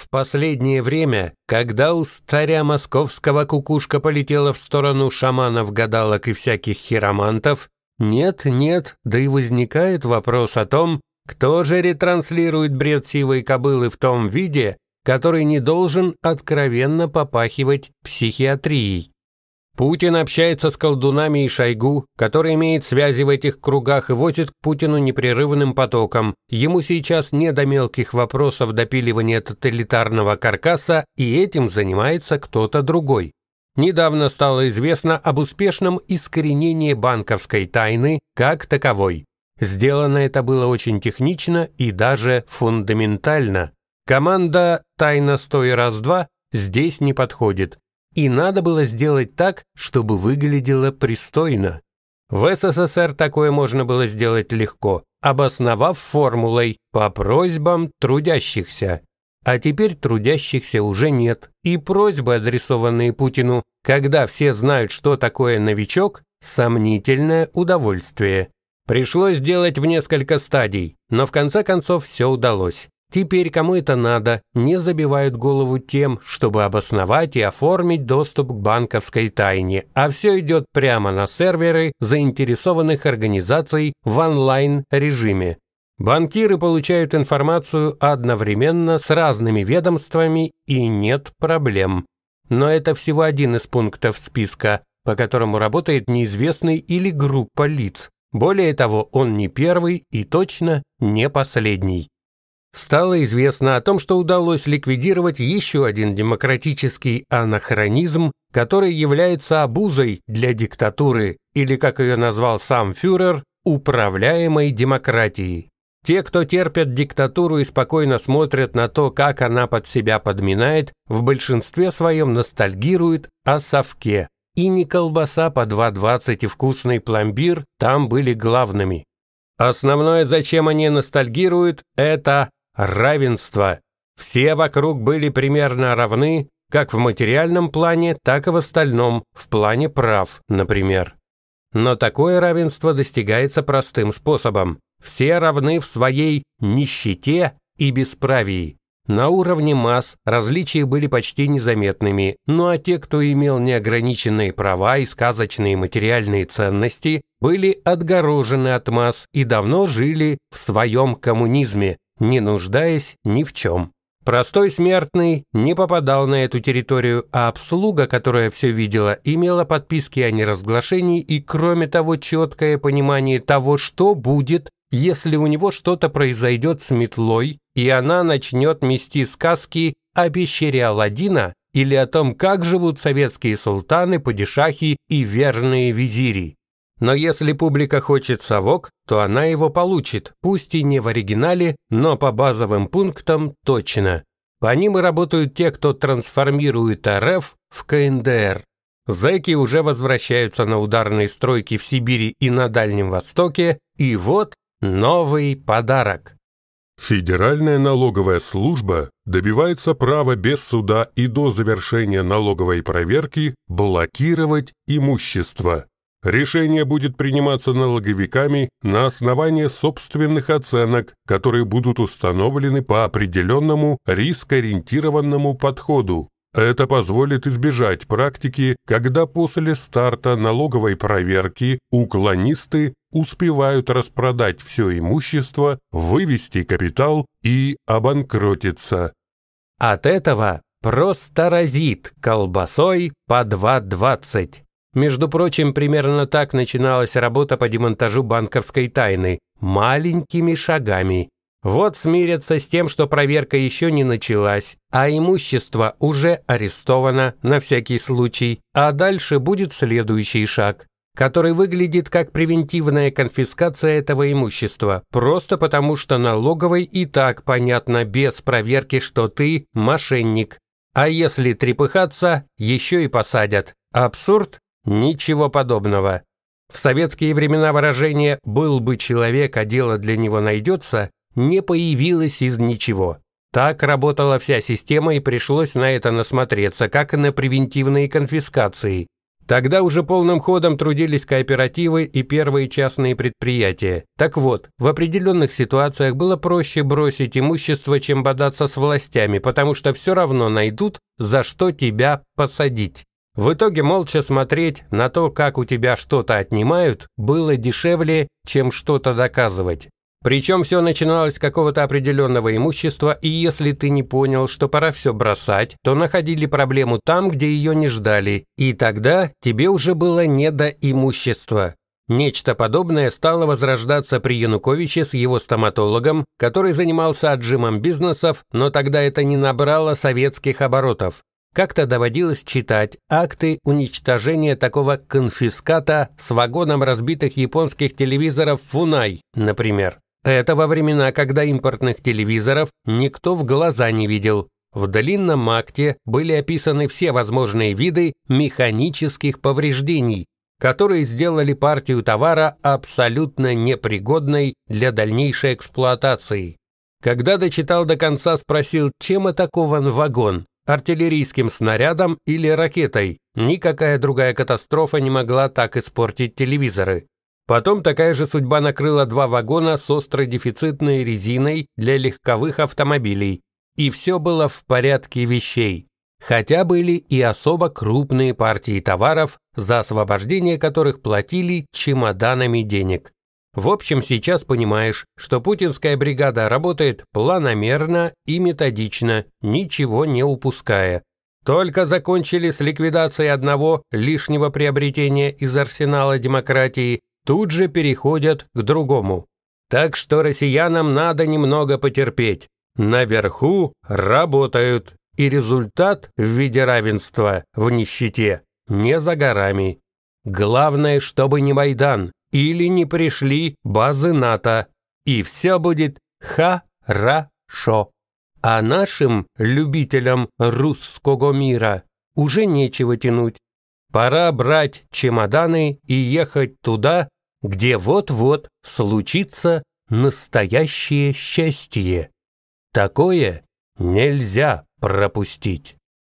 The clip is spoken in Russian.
В последнее время, когда у царя московского кукушка полетела в сторону шаманов, гадалок и всяких хиромантов, нет-нет, да и возникает вопрос о том, кто же ретранслирует бред сивой кобылы в том виде, который не должен откровенно попахивать психиатрией. Путин общается с колдунами и Шойгу, который имеет связи в этих кругах и возит к Путину непрерывным потоком. Ему сейчас не до мелких вопросов допиливания тоталитарного каркаса, и этим занимается кто-то другой. Недавно стало известно об успешном искоренении банковской тайны как таковой. Сделано это было очень технично и даже фундаментально. Команда «Тайна стой раз-два» здесь не подходит. И надо было сделать так, чтобы выглядело пристойно. В СССР такое можно было сделать легко, обосновав формулой «по просьбам трудящихся». А теперь трудящихся уже нет, и просьбы, адресованные Путину, когда все знают, что такое новичок, сомнительное удовольствие. Пришлось делать в несколько стадий, но в конце концов все удалось. Теперь кому это надо, не забивают голову тем, чтобы обосновать и оформить доступ к банковской тайне, а все идет прямо на серверы заинтересованных организаций в онлайн-режиме. Банкиры получают информацию одновременно с разными ведомствами и нет проблем. Но это всего один из пунктов списка, по которому работает неизвестный или группа лиц. Более того, он не первый и точно не последний. Стало известно о том, что удалось ликвидировать еще один демократический анахронизм, который является обузой для диктатуры, или, как ее назвал сам фюрер, управляемой демократии. Те, кто терпят диктатуру и спокойно смотрят на то, как она под себя подминает, в большинстве своем ностальгируют о совке. И не колбаса по 2,20 и вкусный пломбир там были главными. Основное, зачем они ностальгируют, это равенство. Все вокруг были примерно равны, как в материальном плане, так и в остальном, в плане прав, например. Но такое равенство достигается простым способом. Все равны в своей нищете и бесправии. На уровне масс различия были почти незаметными, ну а те, кто имел неограниченные права и сказочные материальные ценности, были отгорожены от масс и давно жили в своем коммунизме, не нуждаясь ни в чем. Простой смертный не попадал на эту территорию, а обслуга, которая все видела, имела подписки о неразглашении и, кроме того, четкое понимание того, что будет, если у него что-то произойдет с метлой, и она начнет мести сказки о пещере Аладдина или о том, как живут советские султаны, падишахи и верные визири. Но если публика хочет совок, то она его получит, пусть и не в оригинале, но по базовым пунктам точно. По ним и работают те, кто трансформирует РФ в КНДР. Зэки уже возвращаются на ударные стройки в Сибири и на Дальнем Востоке, и вот новый подарок. Федеральная налоговая служба добивается права без суда и до завершения налоговой проверки блокировать имущество. Решение будет приниматься налоговиками на основании собственных оценок, которые будут установлены по определенному рискоориентированному подходу. Это позволит избежать практики, когда после старта налоговой проверки уклонисты успевают распродать все имущество, вывести капитал и обанкротиться. От этого просто разит колбасой по 2,20. Между прочим, примерно так начиналась работа по демонтажу банковской тайны. Маленькими шагами. Вот смирятся с тем, что проверка еще не началась, а имущество уже арестовано на всякий случай, а дальше будет следующий шаг, который выглядит как превентивная конфискация этого имущества, просто потому что налоговой и так понятно без проверки, что ты мошенник. А если трепыхаться, еще и посадят. Абсурд? Ничего подобного. В советские времена выражение «был бы человек, а дело для него найдется» не появилось из ничего. Так работала вся система и пришлось на это насмотреться, как и на превентивные конфискации. Тогда уже полным ходом трудились кооперативы и первые частные предприятия. Так вот, в определенных ситуациях было проще бросить имущество, чем бодаться с властями, потому что все равно найдут, за что тебя посадить. В итоге молча смотреть на то, как у тебя что-то отнимают, было дешевле, чем что-то доказывать. Причем все начиналось с какого-то определенного имущества, и если ты не понял, что пора все бросать, то находили проблему там, где ее не ждали, и тогда тебе уже было не до имущества. Нечто подобное стало возрождаться при Януковиче с его стоматологом, который занимался отжимом бизнесов, но тогда это не набрало советских оборотов. Как-то доводилось читать акты уничтожения такого конфиската с вагоном разбитых японских телевизоров «Фунай», например. Это во времена, когда импортных телевизоров никто в глаза не видел. В длинном акте были описаны все возможные виды механических повреждений, которые сделали партию товара абсолютно непригодной для дальнейшей эксплуатации. Когда дочитал до конца, спросил, чем атакован вагон – артиллерийским снарядом или ракетой. Никакая другая катастрофа не могла так испортить телевизоры. Потом такая же судьба накрыла два вагона с острой дефицитной резиной для легковых автомобилей. И все было в порядке вещей. Хотя были и особо крупные партии товаров, за освобождение которых платили чемоданами денег. В общем, сейчас понимаешь, что путинская бригада работает планомерно и методично, ничего не упуская. Только закончили с ликвидацией одного лишнего приобретения из арсенала демократии, тут же переходят к другому. Так что россиянам надо немного потерпеть. Наверху работают, и результат в виде равенства в нищете не за горами. Главное, чтобы не Майдан или не пришли базы НАТО, и все будет хорошо. А нашим любителям русского мира уже нечего тянуть. Пора брать чемоданы и ехать туда, где вот-вот случится настоящее счастье. Такое нельзя пропустить.